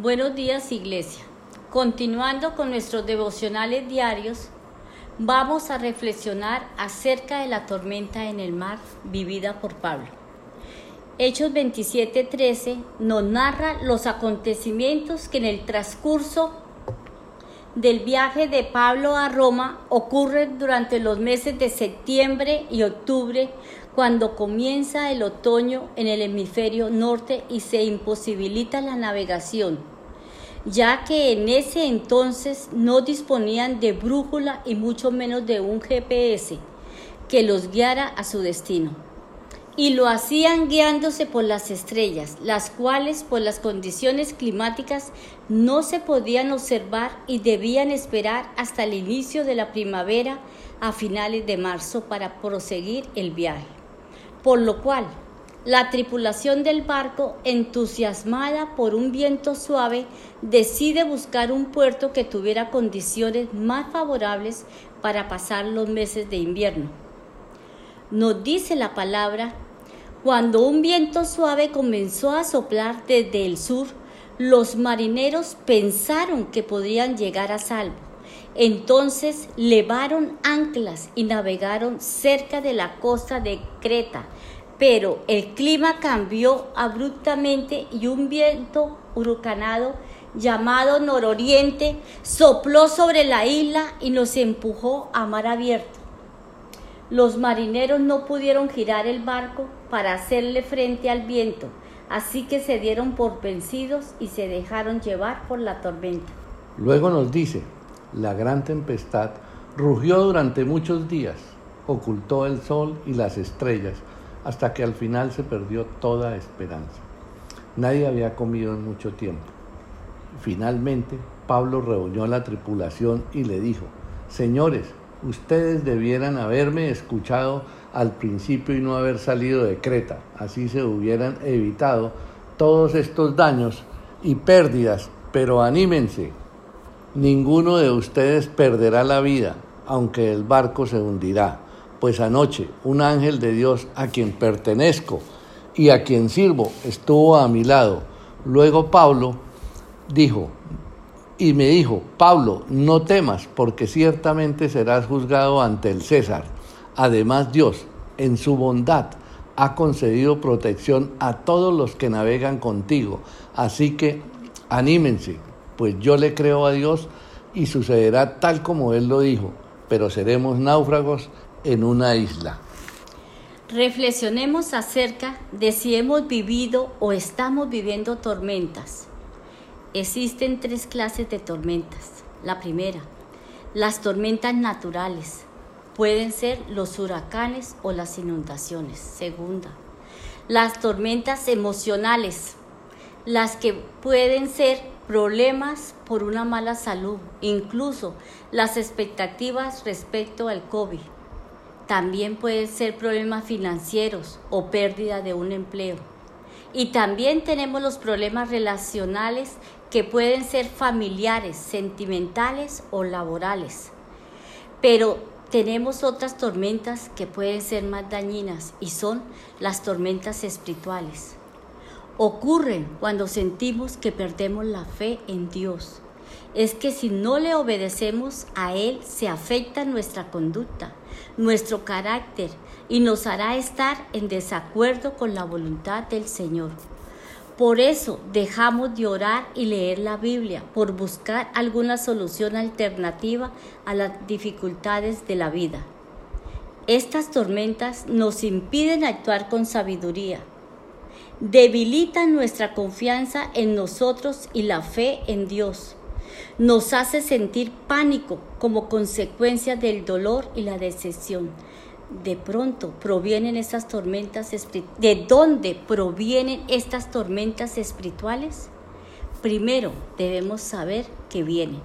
Buenos días Iglesia. Continuando con nuestros devocionales diarios, vamos a reflexionar acerca de la tormenta en el mar vivida por Pablo. Hechos 27:13 nos narra los acontecimientos que en el transcurso del viaje de Pablo a Roma ocurren durante los meses de septiembre y octubre, cuando comienza el otoño en el hemisferio norte y se imposibilita la navegación, ya que en ese entonces no disponían de brújula y mucho menos de un GPS que los guiara a su destino. Y lo hacían guiándose por las estrellas, las cuales por las condiciones climáticas no se podían observar y debían esperar hasta el inicio de la primavera a finales de marzo para proseguir el viaje por lo cual la tripulación del barco, entusiasmada por un viento suave, decide buscar un puerto que tuviera condiciones más favorables para pasar los meses de invierno. Nos dice la palabra, cuando un viento suave comenzó a soplar desde el sur, los marineros pensaron que podrían llegar a salvo. Entonces levaron anclas y navegaron cerca de la costa de Creta, pero el clima cambió abruptamente y un viento huracanado llamado nororiente sopló sobre la isla y nos empujó a mar abierto. Los marineros no pudieron girar el barco para hacerle frente al viento, así que se dieron por vencidos y se dejaron llevar por la tormenta. Luego nos dice, la gran tempestad rugió durante muchos días, ocultó el sol y las estrellas, hasta que al final se perdió toda esperanza. Nadie había comido en mucho tiempo. Finalmente, Pablo reunió a la tripulación y le dijo, Señores, ustedes debieran haberme escuchado al principio y no haber salido de Creta. Así se hubieran evitado todos estos daños y pérdidas. Pero anímense, ninguno de ustedes perderá la vida, aunque el barco se hundirá pues anoche un ángel de Dios a quien pertenezco y a quien sirvo estuvo a mi lado. Luego Pablo dijo, y me dijo, Pablo, no temas, porque ciertamente serás juzgado ante el César. Además Dios, en su bondad, ha concedido protección a todos los que navegan contigo. Así que anímense, pues yo le creo a Dios y sucederá tal como Él lo dijo, pero seremos náufragos en una isla. Reflexionemos acerca de si hemos vivido o estamos viviendo tormentas. Existen tres clases de tormentas. La primera, las tormentas naturales. Pueden ser los huracanes o las inundaciones. Segunda, las tormentas emocionales, las que pueden ser problemas por una mala salud, incluso las expectativas respecto al COVID. También pueden ser problemas financieros o pérdida de un empleo. Y también tenemos los problemas relacionales que pueden ser familiares, sentimentales o laborales. Pero tenemos otras tormentas que pueden ser más dañinas y son las tormentas espirituales. Ocurren cuando sentimos que perdemos la fe en Dios. Es que si no le obedecemos a Él se afecta nuestra conducta nuestro carácter y nos hará estar en desacuerdo con la voluntad del Señor. Por eso dejamos de orar y leer la Biblia, por buscar alguna solución alternativa a las dificultades de la vida. Estas tormentas nos impiden actuar con sabiduría, debilitan nuestra confianza en nosotros y la fe en Dios nos hace sentir pánico como consecuencia del dolor y la decepción. De pronto provienen estas tormentas ¿De dónde provienen estas tormentas espirituales? Primero debemos saber que vienen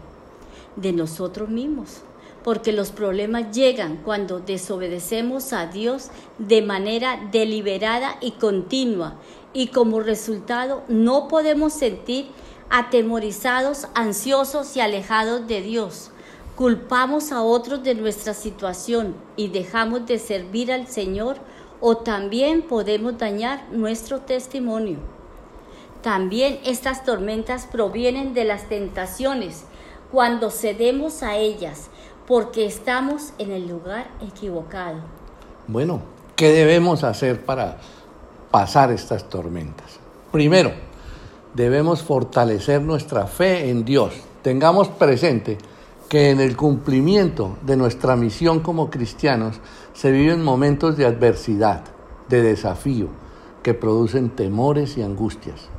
de nosotros mismos, porque los problemas llegan cuando desobedecemos a Dios de manera deliberada y continua, y como resultado no podemos sentir atemorizados, ansiosos y alejados de Dios. Culpamos a otros de nuestra situación y dejamos de servir al Señor o también podemos dañar nuestro testimonio. También estas tormentas provienen de las tentaciones cuando cedemos a ellas, porque estamos en el lugar equivocado. Bueno, ¿qué debemos hacer para pasar estas tormentas? Primero, debemos fortalecer nuestra fe en Dios. Tengamos presente que en el cumplimiento de nuestra misión como cristianos se viven momentos de adversidad, de desafío, que producen temores y angustias.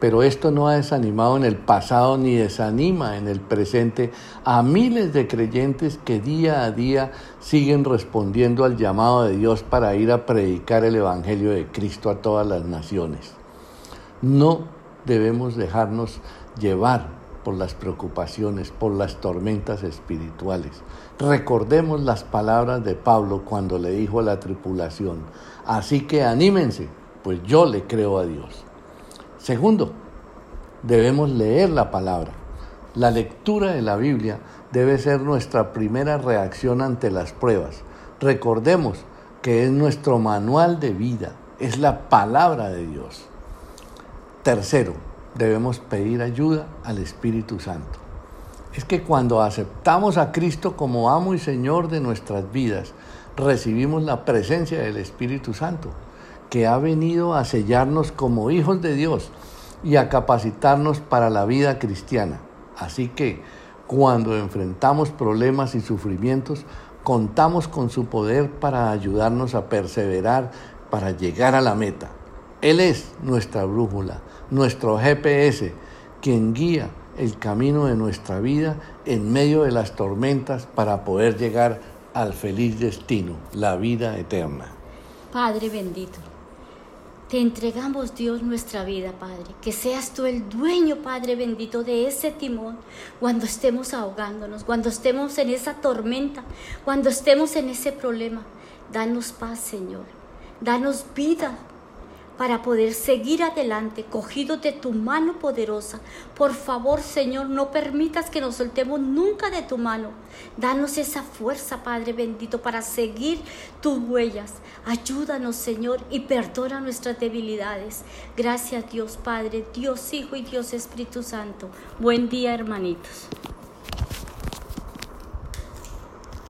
Pero esto no ha desanimado en el pasado ni desanima en el presente a miles de creyentes que día a día siguen respondiendo al llamado de Dios para ir a predicar el Evangelio de Cristo a todas las naciones. No debemos dejarnos llevar por las preocupaciones, por las tormentas espirituales. Recordemos las palabras de Pablo cuando le dijo a la tripulación, así que anímense, pues yo le creo a Dios. Segundo, debemos leer la palabra. La lectura de la Biblia debe ser nuestra primera reacción ante las pruebas. Recordemos que es nuestro manual de vida, es la palabra de Dios. Tercero, debemos pedir ayuda al Espíritu Santo. Es que cuando aceptamos a Cristo como amo y Señor de nuestras vidas, recibimos la presencia del Espíritu Santo, que ha venido a sellarnos como hijos de Dios y a capacitarnos para la vida cristiana. Así que cuando enfrentamos problemas y sufrimientos, contamos con su poder para ayudarnos a perseverar, para llegar a la meta. Él es nuestra brújula, nuestro GPS, quien guía el camino de nuestra vida en medio de las tormentas para poder llegar al feliz destino, la vida eterna. Padre bendito, te entregamos Dios nuestra vida, Padre. Que seas tú el dueño, Padre bendito, de ese timón cuando estemos ahogándonos, cuando estemos en esa tormenta, cuando estemos en ese problema. Danos paz, Señor. Danos vida, para poder seguir adelante, cogido de tu mano poderosa. Por favor, Señor, no permitas que nos soltemos nunca de tu mano. Danos esa fuerza, Padre bendito, para seguir tus huellas. Ayúdanos, Señor, y perdona nuestras debilidades. Gracias, Dios Padre, Dios Hijo y Dios Espíritu Santo. Buen día, hermanitos.